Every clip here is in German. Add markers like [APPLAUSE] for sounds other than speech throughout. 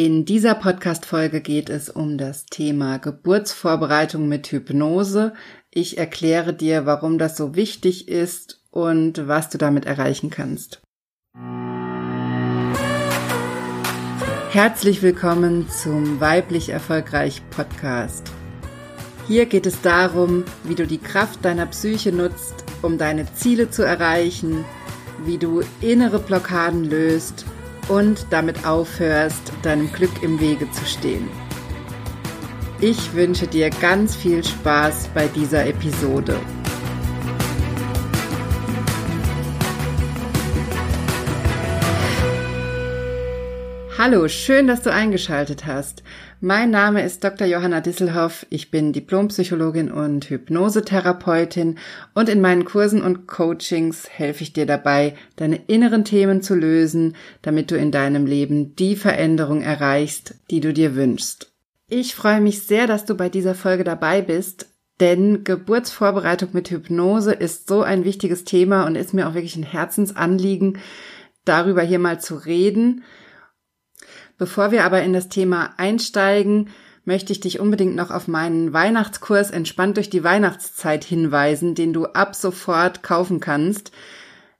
In dieser Podcast-Folge geht es um das Thema Geburtsvorbereitung mit Hypnose. Ich erkläre dir, warum das so wichtig ist und was du damit erreichen kannst. Herzlich willkommen zum Weiblich Erfolgreich Podcast. Hier geht es darum, wie du die Kraft deiner Psyche nutzt, um deine Ziele zu erreichen, wie du innere Blockaden löst und damit aufhörst, deinem Glück im Wege zu stehen. Ich wünsche dir ganz viel Spaß bei dieser Episode. Hallo, schön, dass du eingeschaltet hast. Mein Name ist Dr. Johanna Disselhoff. Ich bin Diplompsychologin und Hypnosetherapeutin und in meinen Kursen und Coachings helfe ich dir dabei, deine inneren Themen zu lösen, damit du in deinem Leben die Veränderung erreichst, die du dir wünschst. Ich freue mich sehr, dass du bei dieser Folge dabei bist, denn Geburtsvorbereitung mit Hypnose ist so ein wichtiges Thema und ist mir auch wirklich ein Herzensanliegen, darüber hier mal zu reden Bevor wir aber in das Thema einsteigen, möchte ich dich unbedingt noch auf meinen Weihnachtskurs Entspannt durch die Weihnachtszeit hinweisen, den du ab sofort kaufen kannst.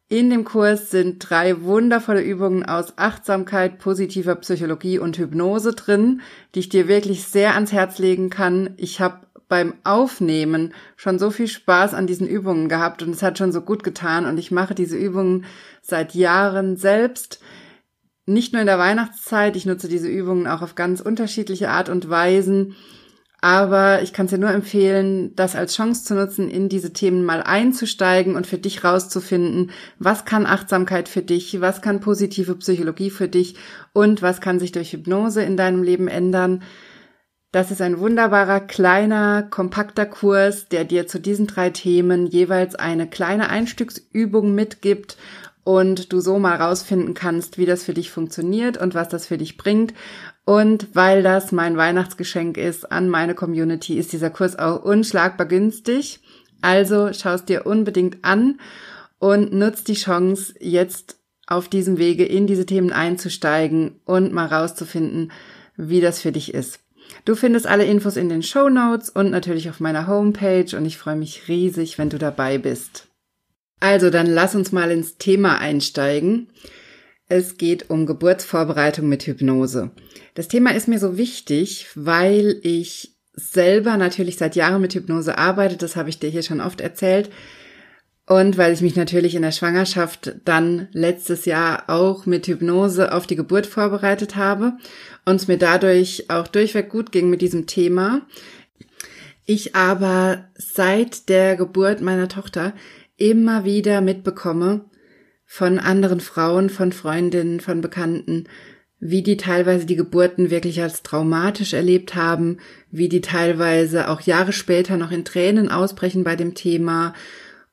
In dem Kurs sind drei wundervolle Übungen aus Achtsamkeit, positiver Psychologie und Hypnose drin, die ich dir wirklich sehr ans Herz legen kann. Ich habe beim Aufnehmen schon so viel Spaß an diesen Übungen gehabt und es hat schon so gut getan und ich mache diese Übungen seit Jahren selbst nicht nur in der Weihnachtszeit, ich nutze diese Übungen auch auf ganz unterschiedliche Art und Weisen, aber ich kann es dir nur empfehlen, das als Chance zu nutzen, in diese Themen mal einzusteigen und für dich rauszufinden, was kann Achtsamkeit für dich, was kann positive Psychologie für dich und was kann sich durch Hypnose in deinem Leben ändern. Das ist ein wunderbarer, kleiner, kompakter Kurs, der dir zu diesen drei Themen jeweils eine kleine Einstücksübung mitgibt und du so mal rausfinden kannst, wie das für dich funktioniert und was das für dich bringt. Und weil das mein Weihnachtsgeschenk ist an meine Community, ist dieser Kurs auch unschlagbar günstig. Also schaust dir unbedingt an und nutzt die Chance, jetzt auf diesem Wege in diese Themen einzusteigen und mal rauszufinden, wie das für dich ist. Du findest alle Infos in den Show Notes und natürlich auf meiner Homepage und ich freue mich riesig, wenn du dabei bist. Also dann lass uns mal ins Thema einsteigen. Es geht um Geburtsvorbereitung mit Hypnose. Das Thema ist mir so wichtig, weil ich selber natürlich seit Jahren mit Hypnose arbeite, das habe ich dir hier schon oft erzählt. Und weil ich mich natürlich in der Schwangerschaft dann letztes Jahr auch mit Hypnose auf die Geburt vorbereitet habe und es mir dadurch auch durchweg gut ging mit diesem Thema. Ich aber seit der Geburt meiner Tochter immer wieder mitbekomme von anderen Frauen, von Freundinnen, von Bekannten, wie die teilweise die Geburten wirklich als traumatisch erlebt haben, wie die teilweise auch Jahre später noch in Tränen ausbrechen bei dem Thema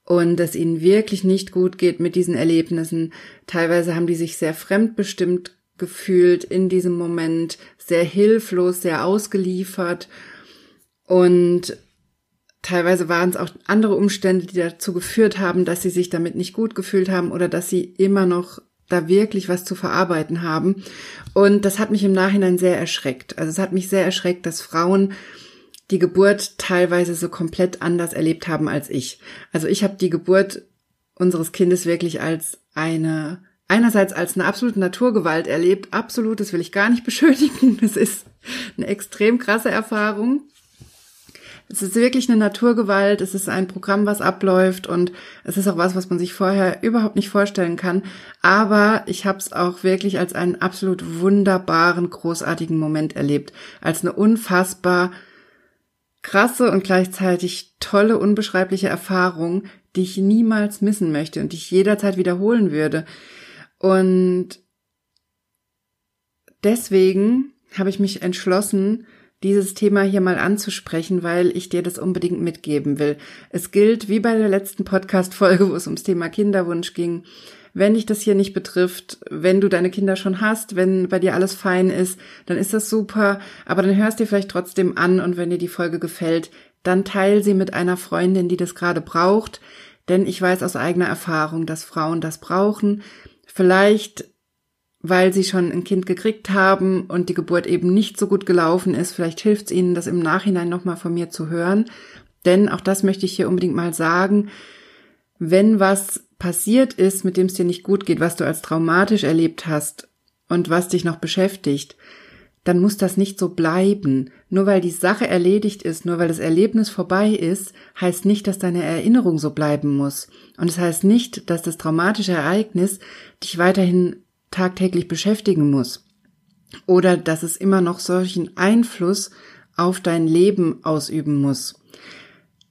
und es ihnen wirklich nicht gut geht mit diesen Erlebnissen. Teilweise haben die sich sehr fremdbestimmt gefühlt in diesem Moment, sehr hilflos, sehr ausgeliefert und Teilweise waren es auch andere Umstände, die dazu geführt haben, dass sie sich damit nicht gut gefühlt haben oder dass sie immer noch da wirklich was zu verarbeiten haben. Und das hat mich im Nachhinein sehr erschreckt. Also es hat mich sehr erschreckt, dass Frauen die Geburt teilweise so komplett anders erlebt haben als ich. Also ich habe die Geburt unseres Kindes wirklich als eine einerseits als eine absolute Naturgewalt erlebt. Absolut, das will ich gar nicht [LAUGHS] beschönigen. Es ist eine extrem krasse Erfahrung. Es ist wirklich eine Naturgewalt, es ist ein Programm, was abläuft und es ist auch was, was man sich vorher überhaupt nicht vorstellen kann. Aber ich habe es auch wirklich als einen absolut wunderbaren, großartigen Moment erlebt, als eine unfassbar krasse und gleichzeitig tolle, unbeschreibliche Erfahrung, die ich niemals missen möchte und die ich jederzeit wiederholen würde. Und deswegen habe ich mich entschlossen, dieses Thema hier mal anzusprechen, weil ich dir das unbedingt mitgeben will. Es gilt, wie bei der letzten Podcast-Folge, wo es ums Thema Kinderwunsch ging, wenn dich das hier nicht betrifft, wenn du deine Kinder schon hast, wenn bei dir alles fein ist, dann ist das super, aber dann hörst dir vielleicht trotzdem an und wenn dir die Folge gefällt, dann teil sie mit einer Freundin, die das gerade braucht, denn ich weiß aus eigener Erfahrung, dass Frauen das brauchen. Vielleicht weil sie schon ein Kind gekriegt haben und die Geburt eben nicht so gut gelaufen ist. Vielleicht hilft es ihnen, das im Nachhinein nochmal von mir zu hören. Denn auch das möchte ich hier unbedingt mal sagen. Wenn was passiert ist, mit dem es dir nicht gut geht, was du als traumatisch erlebt hast und was dich noch beschäftigt, dann muss das nicht so bleiben. Nur weil die Sache erledigt ist, nur weil das Erlebnis vorbei ist, heißt nicht, dass deine Erinnerung so bleiben muss. Und es das heißt nicht, dass das traumatische Ereignis dich weiterhin tagtäglich beschäftigen muss. Oder dass es immer noch solchen Einfluss auf dein Leben ausüben muss.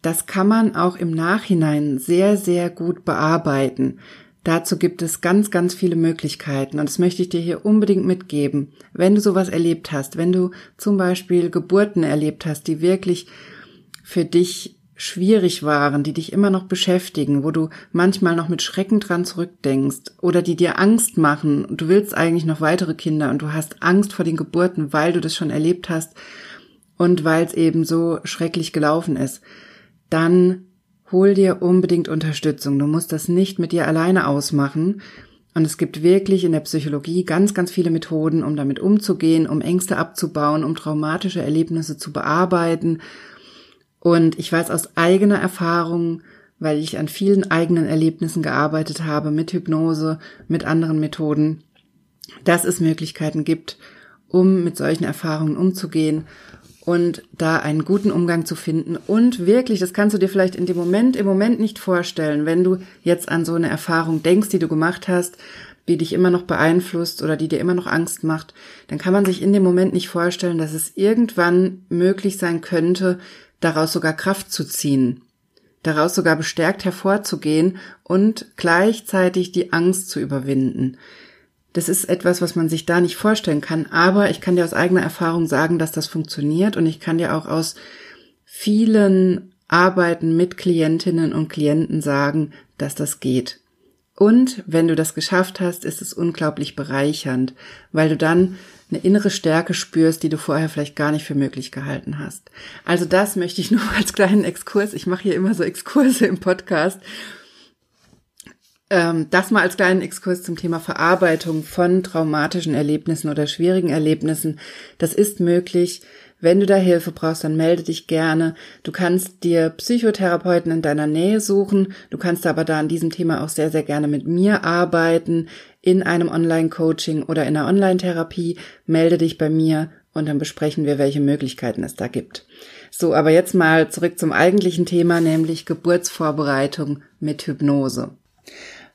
Das kann man auch im Nachhinein sehr, sehr gut bearbeiten. Dazu gibt es ganz, ganz viele Möglichkeiten und das möchte ich dir hier unbedingt mitgeben. Wenn du sowas erlebt hast, wenn du zum Beispiel Geburten erlebt hast, die wirklich für dich schwierig waren, die dich immer noch beschäftigen, wo du manchmal noch mit Schrecken dran zurückdenkst oder die dir Angst machen und du willst eigentlich noch weitere Kinder und du hast Angst vor den Geburten, weil du das schon erlebt hast und weil es eben so schrecklich gelaufen ist, dann hol dir unbedingt Unterstützung. Du musst das nicht mit dir alleine ausmachen. Und es gibt wirklich in der Psychologie ganz, ganz viele Methoden, um damit umzugehen, um Ängste abzubauen, um traumatische Erlebnisse zu bearbeiten und ich weiß aus eigener Erfahrung, weil ich an vielen eigenen Erlebnissen gearbeitet habe, mit Hypnose, mit anderen Methoden, dass es Möglichkeiten gibt, um mit solchen Erfahrungen umzugehen und da einen guten Umgang zu finden. Und wirklich, das kannst du dir vielleicht in dem Moment, im Moment nicht vorstellen, wenn du jetzt an so eine Erfahrung denkst, die du gemacht hast, die dich immer noch beeinflusst oder die dir immer noch Angst macht, dann kann man sich in dem Moment nicht vorstellen, dass es irgendwann möglich sein könnte, daraus sogar Kraft zu ziehen, daraus sogar bestärkt hervorzugehen und gleichzeitig die Angst zu überwinden. Das ist etwas, was man sich da nicht vorstellen kann, aber ich kann dir aus eigener Erfahrung sagen, dass das funktioniert und ich kann dir auch aus vielen Arbeiten mit Klientinnen und Klienten sagen, dass das geht. Und wenn du das geschafft hast, ist es unglaublich bereichernd, weil du dann eine innere Stärke spürst, die du vorher vielleicht gar nicht für möglich gehalten hast. Also das möchte ich [LAUGHS] nur als kleinen Exkurs. Ich mache hier immer so Exkurse im Podcast. Ähm, das mal als kleinen Exkurs zum Thema Verarbeitung von traumatischen Erlebnissen oder schwierigen Erlebnissen. Das ist möglich. Wenn du da Hilfe brauchst, dann melde dich gerne. Du kannst dir Psychotherapeuten in deiner Nähe suchen. Du kannst aber da an diesem Thema auch sehr, sehr gerne mit mir arbeiten in einem Online-Coaching oder in einer Online-Therapie. Melde dich bei mir und dann besprechen wir, welche Möglichkeiten es da gibt. So, aber jetzt mal zurück zum eigentlichen Thema, nämlich Geburtsvorbereitung mit Hypnose.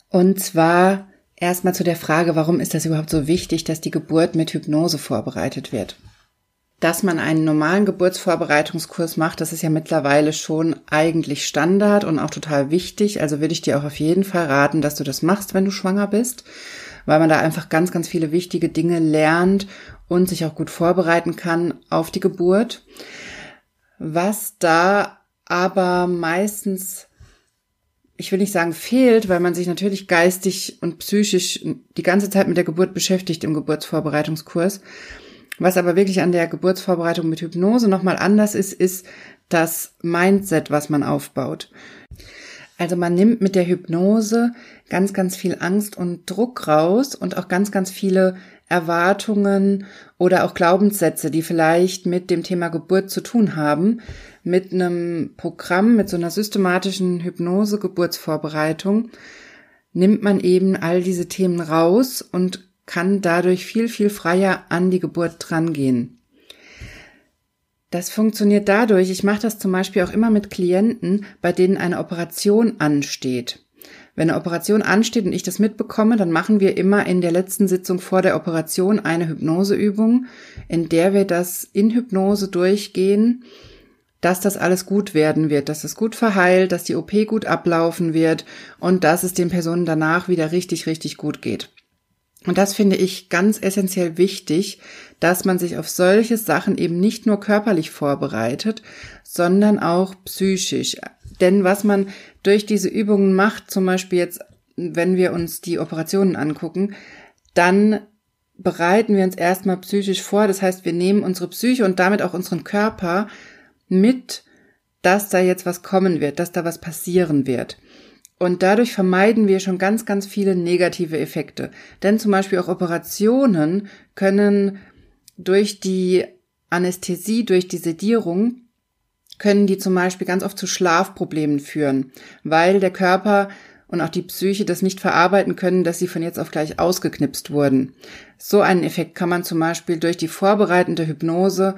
Und zwar erstmal zu der Frage, warum ist das überhaupt so wichtig, dass die Geburt mit Hypnose vorbereitet wird? Dass man einen normalen Geburtsvorbereitungskurs macht, das ist ja mittlerweile schon eigentlich Standard und auch total wichtig. Also würde ich dir auch auf jeden Fall raten, dass du das machst, wenn du schwanger bist, weil man da einfach ganz, ganz viele wichtige Dinge lernt und sich auch gut vorbereiten kann auf die Geburt. Was da aber meistens ich will nicht sagen fehlt, weil man sich natürlich geistig und psychisch die ganze Zeit mit der Geburt beschäftigt im Geburtsvorbereitungskurs. Was aber wirklich an der Geburtsvorbereitung mit Hypnose nochmal anders ist, ist das Mindset, was man aufbaut. Also man nimmt mit der Hypnose ganz, ganz viel Angst und Druck raus und auch ganz, ganz viele Erwartungen oder auch Glaubenssätze, die vielleicht mit dem Thema Geburt zu tun haben, mit einem Programm, mit so einer systematischen Hypnose-Geburtsvorbereitung, nimmt man eben all diese Themen raus und kann dadurch viel, viel freier an die Geburt drangehen. Das funktioniert dadurch, ich mache das zum Beispiel auch immer mit Klienten, bei denen eine Operation ansteht. Wenn eine Operation ansteht und ich das mitbekomme, dann machen wir immer in der letzten Sitzung vor der Operation eine Hypnoseübung, in der wir das in Hypnose durchgehen, dass das alles gut werden wird, dass es gut verheilt, dass die OP gut ablaufen wird und dass es den Personen danach wieder richtig, richtig gut geht. Und das finde ich ganz essentiell wichtig, dass man sich auf solche Sachen eben nicht nur körperlich vorbereitet, sondern auch psychisch. Denn was man durch diese Übungen macht, zum Beispiel jetzt, wenn wir uns die Operationen angucken, dann bereiten wir uns erstmal psychisch vor. Das heißt, wir nehmen unsere Psyche und damit auch unseren Körper mit, dass da jetzt was kommen wird, dass da was passieren wird. Und dadurch vermeiden wir schon ganz, ganz viele negative Effekte. Denn zum Beispiel auch Operationen können durch die Anästhesie, durch die Sedierung, können die zum Beispiel ganz oft zu Schlafproblemen führen, weil der Körper und auch die Psyche das nicht verarbeiten können, dass sie von jetzt auf gleich ausgeknipst wurden. So einen Effekt kann man zum Beispiel durch die vorbereitende Hypnose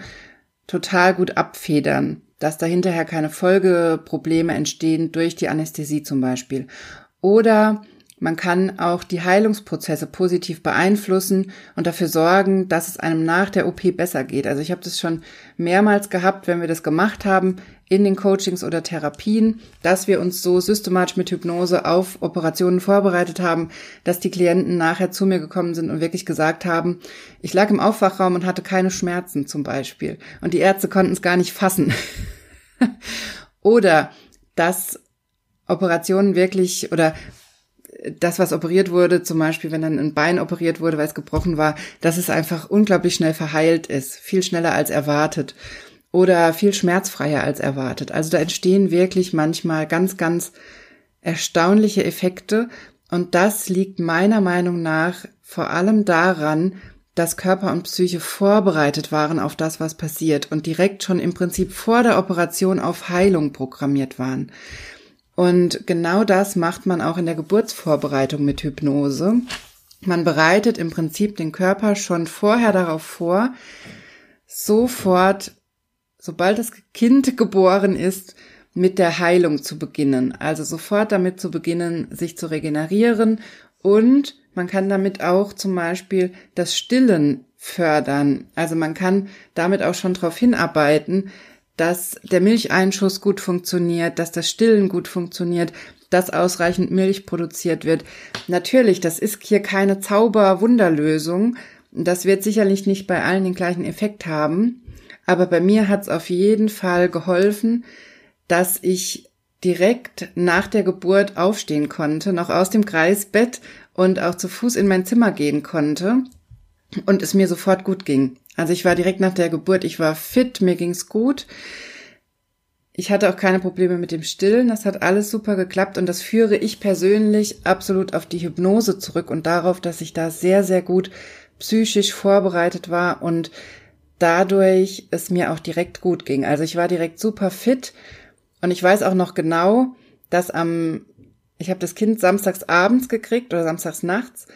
total gut abfedern, dass da hinterher keine Folgeprobleme entstehen durch die Anästhesie zum Beispiel. Oder man kann auch die Heilungsprozesse positiv beeinflussen und dafür sorgen, dass es einem nach der OP besser geht. Also ich habe das schon mehrmals gehabt, wenn wir das gemacht haben in den Coachings oder Therapien, dass wir uns so systematisch mit Hypnose auf Operationen vorbereitet haben, dass die Klienten nachher zu mir gekommen sind und wirklich gesagt haben, ich lag im Aufwachraum und hatte keine Schmerzen zum Beispiel. Und die Ärzte konnten es gar nicht fassen. [LAUGHS] oder dass Operationen wirklich oder das, was operiert wurde, zum Beispiel, wenn dann ein Bein operiert wurde, weil es gebrochen war, dass es einfach unglaublich schnell verheilt ist, viel schneller als erwartet oder viel schmerzfreier als erwartet. Also da entstehen wirklich manchmal ganz, ganz erstaunliche Effekte und das liegt meiner Meinung nach vor allem daran, dass Körper und Psyche vorbereitet waren auf das, was passiert und direkt schon im Prinzip vor der Operation auf Heilung programmiert waren. Und genau das macht man auch in der Geburtsvorbereitung mit Hypnose. Man bereitet im Prinzip den Körper schon vorher darauf vor, sofort, sobald das Kind [LAUGHS] geboren ist, mit der Heilung zu beginnen. Also sofort damit zu beginnen, sich zu regenerieren und man kann damit auch zum Beispiel das Stillen fördern. Also man kann damit auch schon darauf hinarbeiten, dass der Milcheinschuss gut funktioniert, dass das Stillen gut funktioniert, dass ausreichend Milch produziert wird. Natürlich, das ist hier keine Zauber-Wunderlösung. Das wird sicherlich nicht bei allen den gleichen Effekt haben. Aber bei mir hat es auf jeden Fall geholfen, dass ich direkt nach der Geburt aufstehen konnte, noch aus dem Kreisbett und auch zu Fuß in mein Zimmer gehen konnte und es mir sofort gut ging. Also ich war direkt nach der Geburt, ich war fit, mir ging's gut. Ich hatte auch keine Probleme mit dem Stillen, das hat alles super geklappt und das führe ich persönlich absolut auf die Hypnose zurück und darauf, dass ich da sehr, sehr gut psychisch vorbereitet war und dadurch es mir auch direkt gut ging. Also ich war direkt super fit und ich weiß auch noch genau, dass am, ich habe das Kind samstags abends gekriegt oder samstags nachts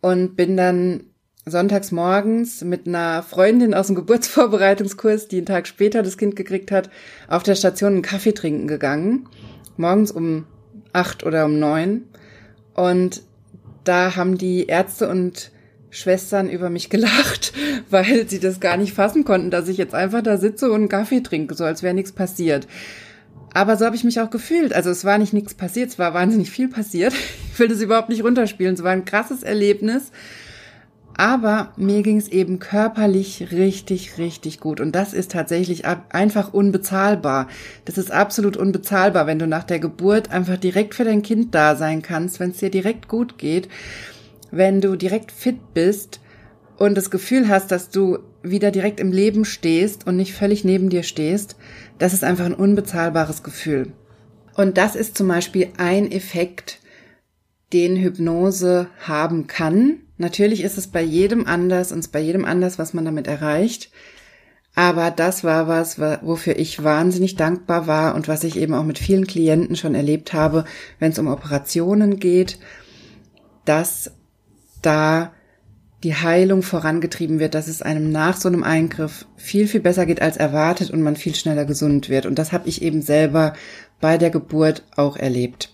und bin dann sonntags morgens mit einer Freundin aus dem Geburtsvorbereitungskurs, die einen Tag später das Kind gekriegt hat, auf der Station einen Kaffee trinken gegangen. Morgens um acht oder um neun. Und da haben die Ärzte und Schwestern über mich gelacht, [LAUGHS] weil sie das gar nicht fassen konnten, dass ich jetzt einfach da sitze und einen Kaffee trinke, so als wäre nichts passiert. Aber so habe ich mich auch gefühlt. Also es war nicht nichts passiert, es war wahnsinnig viel passiert. [LAUGHS] Ich will das überhaupt nicht runterspielen. Es war ein krasses Erlebnis. Aber mir ging es eben körperlich richtig, richtig gut. Und das ist tatsächlich einfach unbezahlbar. Das ist absolut unbezahlbar, wenn du nach der Geburt einfach direkt für dein Kind da sein kannst, wenn es dir direkt gut geht, wenn du direkt fit bist und das Gefühl hast, dass du wieder direkt im Leben stehst und nicht völlig neben dir stehst. Das ist einfach ein unbezahlbares Gefühl. Und das ist zum Beispiel ein Effekt, den Hypnose haben kann Natürlich ist es bei jedem anders und bei jedem anders, was man damit erreicht. Aber das war was, wofür ich wahnsinnig dankbar war und was ich eben auch mit vielen Klienten schon erlebt habe, wenn es um Operationen geht, dass da die Heilung vorangetrieben wird, dass es einem nach so einem Eingriff viel, viel besser geht als erwartet und man viel schneller gesund wird. Und das habe ich eben selber bei der Geburt auch erlebt,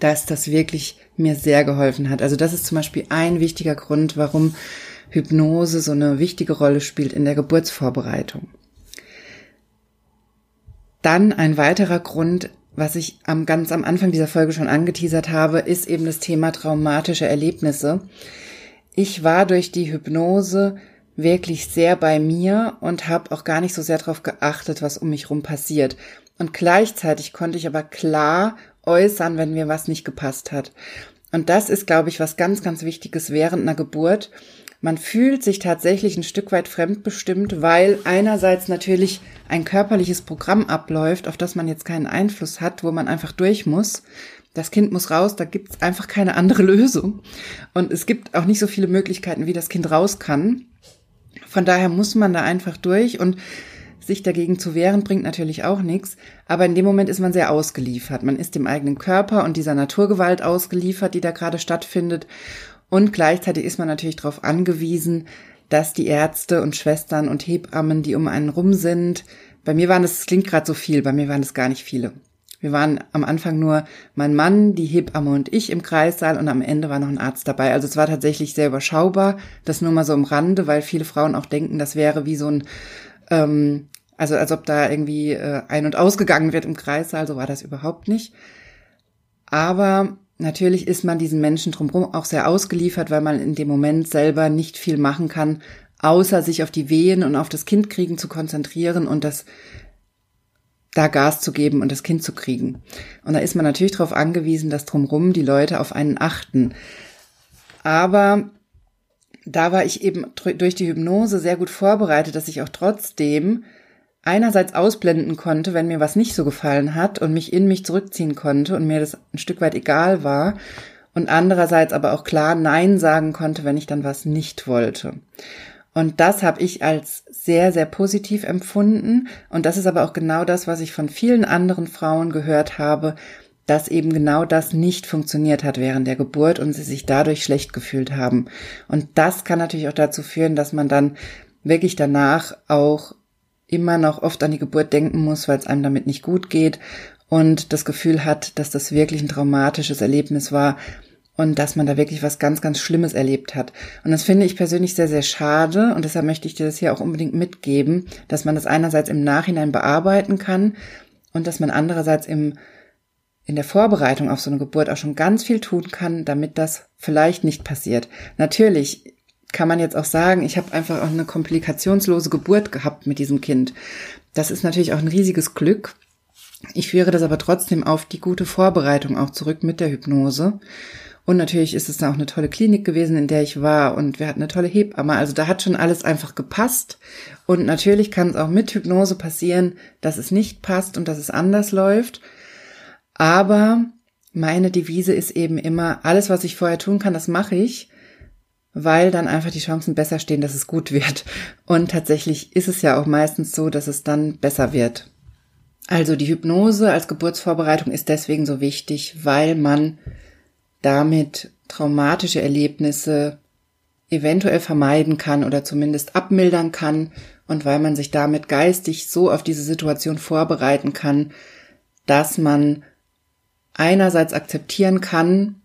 dass das wirklich mir sehr geholfen hat. Also das ist zum Beispiel ein wichtiger Grund, warum Hypnose so eine wichtige Rolle spielt in der Geburtsvorbereitung. Dann ein weiterer Grund, was ich am, ganz am Anfang dieser Folge schon angeteasert habe, ist eben das Thema traumatische Erlebnisse. Ich war durch die Hypnose wirklich sehr bei mir und habe auch gar nicht so sehr darauf geachtet, was um mich rum passiert. Und gleichzeitig konnte ich aber klar äußern, wenn mir was nicht gepasst hat. Und das ist, glaube ich, was ganz, ganz Wichtiges während einer Geburt. Man fühlt sich tatsächlich ein Stück weit fremdbestimmt, weil einerseits natürlich ein körperliches Programm abläuft, auf das man jetzt keinen Einfluss hat, wo man einfach durch muss. das Kind muss raus, da gibt's einfach keine andere [LAUGHS] Lösung. Und es gibt auch nicht so viele Möglichkeiten, wie das Kind raus kann. Von daher muss man da einfach durch und sich dagegen zu wehren bringt natürlich auch nichts, aber in dem Moment ist man sehr ausgeliefert. Man ist dem eigenen Körper und dieser Naturgewalt ausgeliefert, die da gerade stattfindet. Und gleichzeitig ist man natürlich darauf angewiesen, dass die Ärzte und Schwestern und Hebammen, die um einen rum sind, bei mir waren es, klingt gerade so viel, bei mir waren es gar nicht viele. Wir waren am Anfang nur mein Mann, die Hebamme und ich im Kreissaal und am Ende war noch ein Arzt dabei. Also es war tatsächlich sehr überschaubar. Das nur mal so am Rande, weil viele Frauen auch denken, das wäre wie so ein ähm, also als ob da irgendwie äh, ein- und ausgegangen wird im Kreissaal, so war das überhaupt nicht. Aber natürlich ist man diesen Menschen drumherum auch sehr ausgeliefert, weil man in dem Moment selber nicht viel machen kann, außer sich auf die Wehen und auf das Kind kriegen zu konzentrieren und das da Gas zu geben und das Kind zu kriegen. Und da ist man natürlich darauf angewiesen, dass drumherum die Leute auf einen achten. Aber da war ich eben durch die Hypnose sehr gut vorbereitet, dass ich auch trotzdem einerseits ausblenden konnte, wenn mir was nicht so gefallen hat und mich in mich zurückziehen konnte und mir das ein Stück weit egal war und andererseits aber auch klar Nein sagen konnte, wenn ich dann was nicht wollte. Und das habe ich als sehr, sehr positiv empfunden. Und das ist aber auch genau das, was ich von vielen anderen Frauen gehört habe, dass eben genau das nicht funktioniert hat während der Geburt und sie sich dadurch schlecht gefühlt haben. Und das kann natürlich auch dazu führen, dass man dann wirklich danach auch immer noch oft an die Geburt denken muss, weil es einem damit nicht gut geht und das Gefühl hat, dass das wirklich ein traumatisches Erlebnis war und dass man da wirklich was ganz, ganz Schlimmes erlebt hat. Und das finde ich persönlich sehr, sehr schade und deshalb möchte ich dir das hier auch unbedingt mitgeben, dass man das einerseits im Nachhinein bearbeiten kann und dass man andererseits im in der Vorbereitung auf so eine Geburt auch schon ganz viel tun kann, damit das vielleicht nicht passiert. Natürlich kann man jetzt auch sagen, ich habe einfach auch eine komplikationslose Geburt gehabt mit diesem Kind. Das ist natürlich auch ein riesiges Glück. Ich führe das aber trotzdem auf die gute Vorbereitung auch zurück mit der Hypnose. Und natürlich ist es da auch eine tolle Klinik gewesen, in der ich war und wir hatten eine tolle Hebamme. Also da hat schon alles einfach gepasst. Und natürlich kann es auch mit Hypnose passieren, dass es nicht passt und dass es anders läuft. Aber meine Devise ist eben immer, alles, was ich vorher tun kann, das mache ich weil dann einfach die Chancen besser stehen, dass es gut wird. Und tatsächlich ist es ja auch meistens so, dass es dann besser wird. Also die Hypnose als Geburtsvorbereitung ist deswegen so wichtig, weil man damit traumatische Erlebnisse eventuell vermeiden kann oder zumindest abmildern kann und weil man sich damit geistig so auf diese Situation vorbereiten kann, dass man einerseits akzeptieren kann,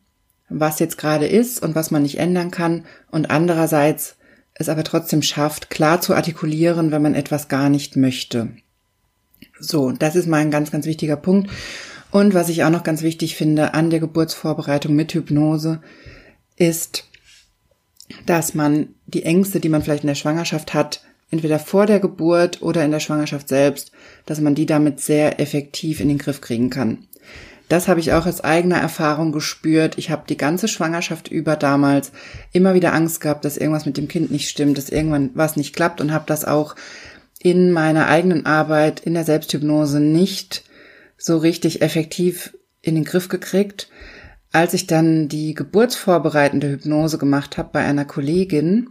was jetzt gerade ist und was man nicht ändern kann und andererseits es aber trotzdem schafft, klar zu artikulieren, wenn man etwas gar nicht möchte. So, das ist mal ein ganz, ganz wichtiger Punkt. Und was ich auch noch ganz wichtig finde an der Geburtsvorbereitung mit Hypnose, ist, dass man die Ängste, die man vielleicht in der Schwangerschaft hat, entweder vor der Geburt oder in der Schwangerschaft selbst, dass man die damit sehr effektiv in den Griff kriegen kann. Das habe ich auch aus eigener Erfahrung gespürt. Ich habe die ganze Schwangerschaft über damals immer wieder Angst gehabt, dass irgendwas mit dem Kind nicht stimmt, dass irgendwann was nicht klappt und habe das auch in meiner eigenen Arbeit in der Selbsthypnose nicht so richtig effektiv in den Griff gekriegt. Als ich dann die geburtsvorbereitende Hypnose gemacht habe bei einer Kollegin,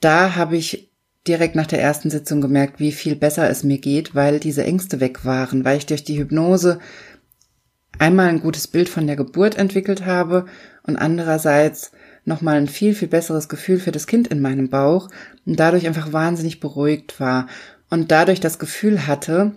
da habe ich direkt nach der ersten Sitzung gemerkt, wie viel besser es mir geht, weil diese Ängste weg waren, weil ich durch die Hypnose einmal ein gutes Bild von der Geburt entwickelt habe und andererseits nochmal ein viel, viel besseres Gefühl für das Kind in meinem Bauch und dadurch einfach wahnsinnig beruhigt war und dadurch das Gefühl hatte,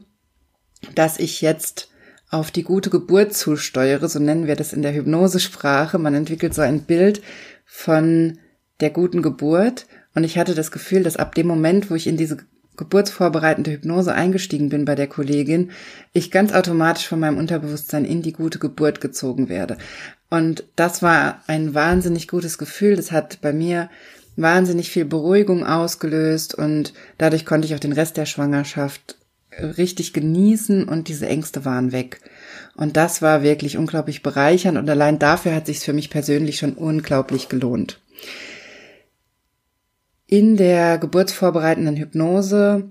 dass ich jetzt auf die gute Geburt zusteuere, so nennen wir das in der Hypnosesprache. Man entwickelt so ein Bild von der guten Geburt und ich hatte das Gefühl, dass ab dem Moment, wo ich in diese geburtsvorbereitende Hypnose eingestiegen bin bei der Kollegin, ich ganz automatisch von meinem Unterbewusstsein in die gute Geburt gezogen werde. Und das war ein wahnsinnig gutes Gefühl. Das hat bei mir wahnsinnig viel Beruhigung ausgelöst und dadurch konnte ich auch den Rest der Schwangerschaft richtig genießen und diese Ängste waren weg. Und das war wirklich unglaublich bereichernd und allein dafür hat sich für mich persönlich schon unglaublich gelohnt. In der geburtsvorbereitenden Hypnose,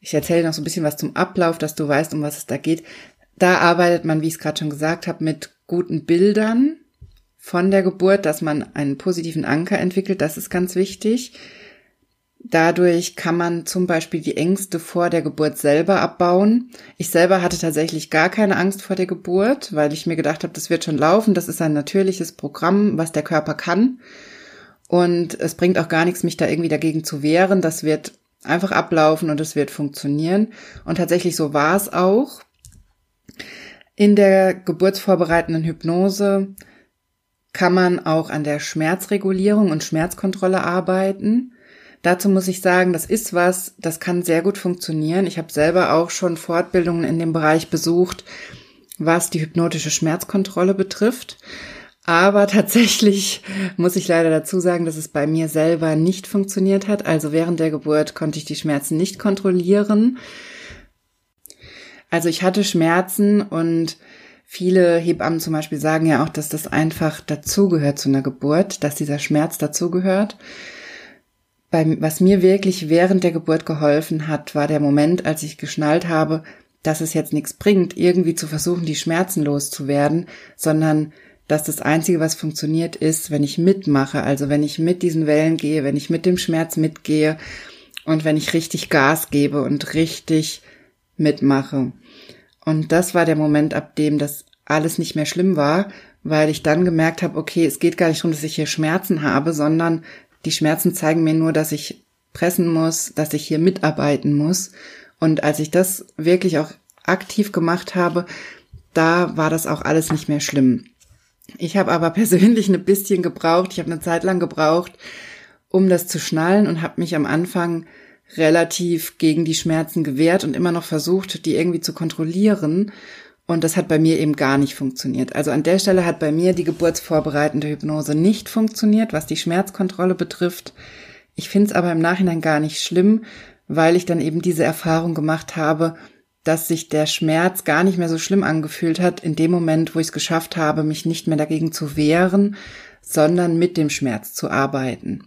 ich erzähle noch so ein bisschen was zum Ablauf, dass du weißt, um was es da geht, da arbeitet man, wie ich es gerade schon gesagt habe, mit guten Bildern von der Geburt, dass man einen positiven Anker entwickelt. Das ist ganz wichtig. Dadurch kann man zum Beispiel die Ängste vor der Geburt selber abbauen. Ich selber hatte tatsächlich gar keine Angst vor der Geburt, weil ich mir gedacht habe, das wird schon laufen. Das ist ein natürliches Programm, was der Körper kann. Und es bringt auch gar nichts, mich da irgendwie dagegen zu wehren. Das wird einfach ablaufen und es wird funktionieren. Und tatsächlich so war es auch. In der geburtsvorbereitenden Hypnose kann man auch an der Schmerzregulierung und Schmerzkontrolle arbeiten. Dazu muss ich sagen, das ist was, das kann sehr gut funktionieren. Ich habe selber auch schon Fortbildungen in dem Bereich besucht, was die hypnotische Schmerzkontrolle betrifft. Aber tatsächlich muss ich leider dazu sagen, dass es bei mir selber nicht funktioniert hat. Also während der Geburt konnte ich die Schmerzen nicht kontrollieren. Also ich hatte Schmerzen und viele Hebammen zum Beispiel sagen ja auch, dass das einfach dazugehört zu einer Geburt, dass dieser Schmerz dazugehört. Was mir wirklich während der Geburt geholfen hat, war der Moment, als ich geschnallt habe, dass es jetzt nichts bringt, irgendwie zu versuchen, die Schmerzen loszuwerden, sondern dass das Einzige, was funktioniert, ist, wenn ich mitmache, also wenn ich mit diesen Wellen gehe, wenn ich mit dem Schmerz mitgehe und wenn ich richtig Gas gebe und richtig mitmache. Und das war der Moment, ab dem das alles nicht mehr schlimm war, weil ich dann gemerkt habe, okay, es geht gar nicht darum, dass ich hier Schmerzen habe, sondern die Schmerzen zeigen mir nur, dass ich pressen muss, dass ich hier mitarbeiten muss. Und als ich das wirklich auch aktiv gemacht habe, da war das auch alles nicht mehr schlimm. Ich habe aber [LAUGHS] persönlich ein bisschen gebraucht, ich habe eine Zeit lang gebraucht, um das zu schnallen und habe mich am Anfang relativ gegen die Schmerzen gewehrt und immer noch versucht, die irgendwie zu kontrollieren. Und das hat bei mir eben gar nicht funktioniert. Also an der Stelle hat bei mir die geburtsvorbereitende Hypnose nicht funktioniert, was die Schmerzkontrolle betrifft. Ich finde es aber im Nachhinein gar nicht schlimm, weil ich dann eben diese Erfahrung gemacht habe, dass sich der Schmerz gar nicht mehr so schlimm angefühlt hat in dem Moment, wo ich es geschafft habe, mich nicht mehr dagegen zu wehren, sondern mit dem Schmerz zu arbeiten.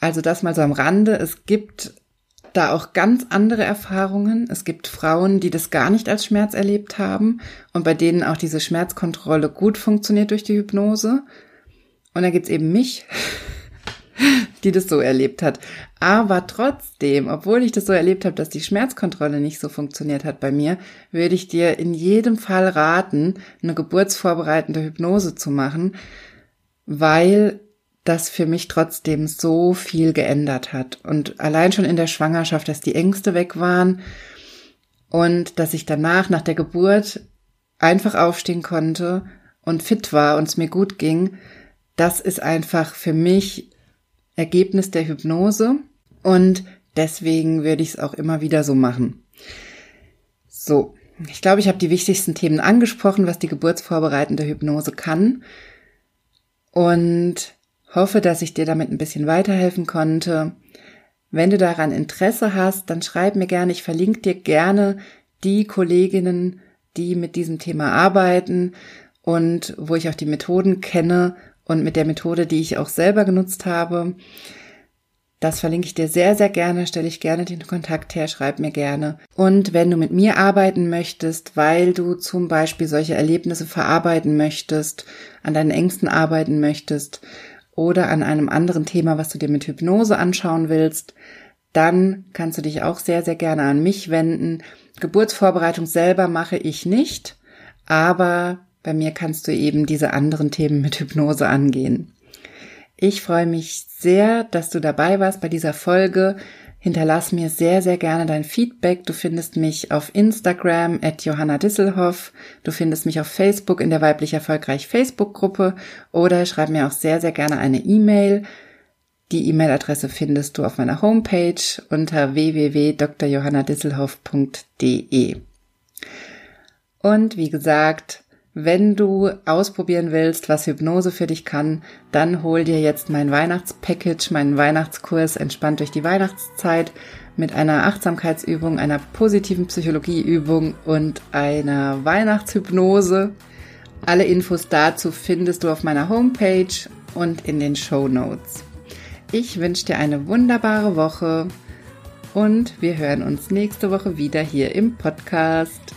Also das mal so am Rande. Es gibt da auch ganz andere Erfahrungen. Es gibt Frauen, die das gar nicht als Schmerz erlebt haben und bei denen auch diese Schmerzkontrolle gut funktioniert durch die Hypnose. Und da gibt's eben mich, [LAUGHS] [LAUGHS] die das so erlebt hat. Aber trotzdem, obwohl ich das so erlebt habe, dass die Schmerzkontrolle nicht so funktioniert hat bei mir, würde ich dir in jedem Fall raten, eine geburtsvorbereitende Hypnose zu machen, weil das für mich trotzdem so viel geändert hat. Und allein schon in der Schwangerschaft, dass die Ängste weg waren und dass ich danach, nach der Geburt, einfach aufstehen konnte und fit war und es mir gut ging, das ist einfach für mich Ergebnis der Hypnose und deswegen würde ich es auch immer wieder so machen. So, ich glaube, ich habe die wichtigsten Themen angesprochen, was die geburtsvorbereitende Hypnose kann. Und Hoffe, dass ich dir damit ein bisschen weiterhelfen konnte. Wenn du daran Interesse hast, dann schreib mir gerne. Ich verlinke dir gerne die Kolleginnen, die mit diesem Thema arbeiten und wo ich auch die Methoden kenne und mit der Methode, die ich auch selber genutzt habe. Das verlinke ich dir sehr, sehr gerne, stelle ich gerne den Kontakt her, schreib mir gerne. Und wenn du mit mir arbeiten möchtest, weil du zum Beispiel solche Erlebnisse verarbeiten möchtest, an deinen Ängsten arbeiten möchtest, oder an einem anderen Thema, was du dir mit Hypnose anschauen willst, dann kannst du dich auch sehr, sehr gerne an mich wenden. Geburtsvorbereitung selber mache ich nicht, aber bei mir kannst du eben diese anderen Themen mit Hypnose angehen. Ich freue mich sehr, dass du dabei warst bei dieser Folge. Hinterlass mir sehr, sehr gerne dein Feedback. Du findest mich auf Instagram at Johanna Disselhoff. Du findest mich auf Facebook in der Weiblich Erfolgreich Facebook-Gruppe oder schreib mir auch sehr, sehr gerne eine E-Mail. Die E-Mail-Adresse findest du auf meiner Homepage unter www.drjohannadisselhoff.de. Und wie gesagt, wenn du ausprobieren willst, was Hypnose für dich kann, dann hol dir jetzt mein Weihnachtspackage, meinen Weihnachtskurs Entspannt durch die Weihnachtszeit mit einer Achtsamkeitsübung, einer positiven Psychologieübung und einer Weihnachtshypnose. Alle Infos dazu findest du auf meiner Homepage und in den Show Notes. Ich wünsche dir eine wunderbare Woche und wir hören uns nächste Woche wieder hier im Podcast.